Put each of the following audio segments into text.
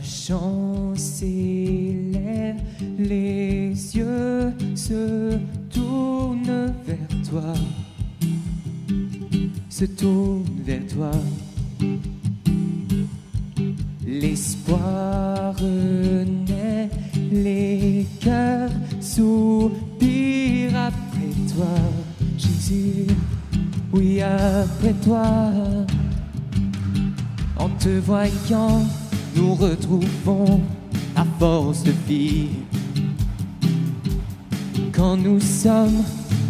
Un les yeux se tournent vers toi, se tournent vers toi. L'espoir renaît, les cœurs soupirent après toi, Jésus, oui après toi. En te voyant, nous retrouvons la force de vie. Quand nous sommes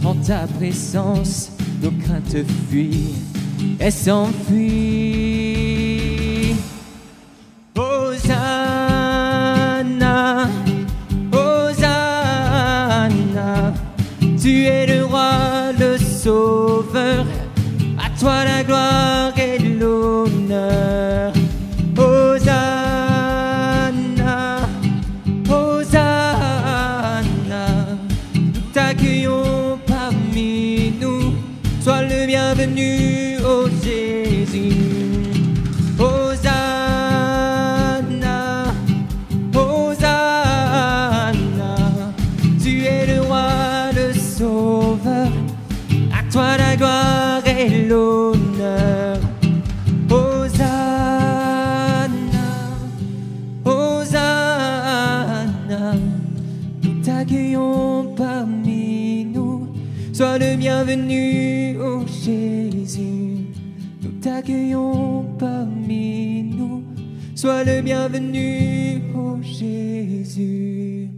en ta présence, nos craintes fuient et s'enfuient. Hosanna, Hosanna, tu es le roi, le sauveur, à toi la gloire et l'honneur. Nous t'accueillons parmi nous, sois le bienvenu, ô Jésus. Hosanna, Hosanna, tu es le roi, le sauveur, à toi la gloire et l'honneur. Hosanna, Hosanna, t'accueillons parmi nous, sois le bienvenu, ô Jésus. Nous t'accueillons parmi nous, sois le bienvenu, ô Jésus.